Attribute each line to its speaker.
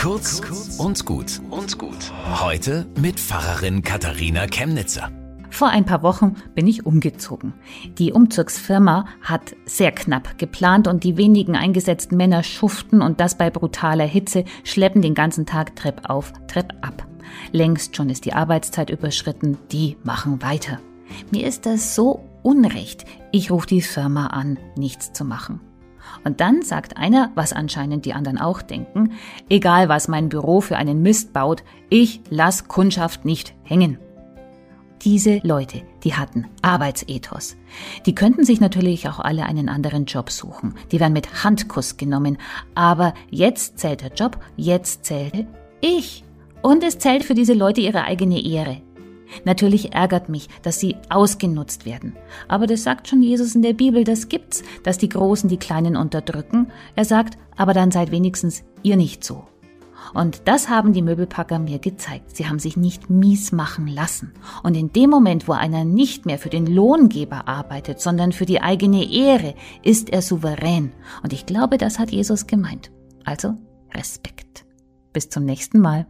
Speaker 1: Kurz und gut und gut. Heute mit Pfarrerin Katharina Chemnitzer.
Speaker 2: Vor ein paar Wochen bin ich umgezogen. Die Umzugsfirma hat sehr knapp geplant und die wenigen eingesetzten Männer schuften und das bei brutaler Hitze, schleppen den ganzen Tag Trepp auf, Trepp ab. Längst schon ist die Arbeitszeit überschritten, die machen weiter. Mir ist das so unrecht. Ich rufe die Firma an, nichts zu machen. Und dann sagt einer, was anscheinend die anderen auch denken, egal was mein Büro für einen Mist baut, ich lass Kundschaft nicht hängen. Diese Leute, die hatten Arbeitsethos. Die könnten sich natürlich auch alle einen anderen Job suchen. Die werden mit Handkuss genommen. Aber jetzt zählt der Job, jetzt zählte ich. Und es zählt für diese Leute ihre eigene Ehre. Natürlich ärgert mich, dass sie ausgenutzt werden. Aber das sagt schon Jesus in der Bibel, das gibt's, dass die Großen die Kleinen unterdrücken. Er sagt, aber dann seid wenigstens ihr nicht so. Und das haben die Möbelpacker mir gezeigt. Sie haben sich nicht mies machen lassen. Und in dem Moment, wo einer nicht mehr für den Lohngeber arbeitet, sondern für die eigene Ehre, ist er souverän. Und ich glaube, das hat Jesus gemeint. Also Respekt. Bis zum nächsten Mal.